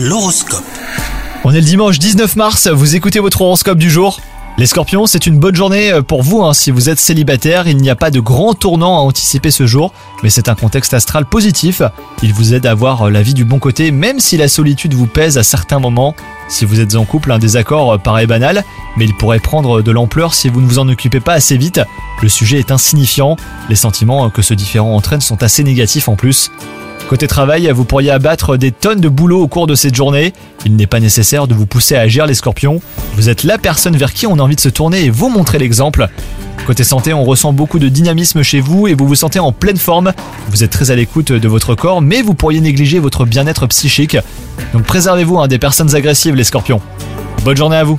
L'horoscope. On est le dimanche 19 mars, vous écoutez votre horoscope du jour. Les scorpions, c'est une bonne journée euh, pour vous hein. si vous êtes célibataire, il n'y a pas de grand tournant à anticiper ce jour, mais c'est un contexte astral positif. Il vous aide à voir euh, la vie du bon côté même si la solitude vous pèse à certains moments. Si vous êtes en couple, un désaccord euh, paraît banal, mais il pourrait prendre de l'ampleur si vous ne vous en occupez pas assez vite. Le sujet est insignifiant, les sentiments que ce différent entraîne sont assez négatifs en plus. Côté travail, vous pourriez abattre des tonnes de boulot au cours de cette journée. Il n'est pas nécessaire de vous pousser à agir les scorpions. Vous êtes la personne vers qui on a envie de se tourner et vous montrer l'exemple. Côté santé, on ressent beaucoup de dynamisme chez vous et vous vous sentez en pleine forme. Vous êtes très à l'écoute de votre corps, mais vous pourriez négliger votre bien-être psychique. Donc préservez-vous hein, des personnes agressives les scorpions. Bonne journée à vous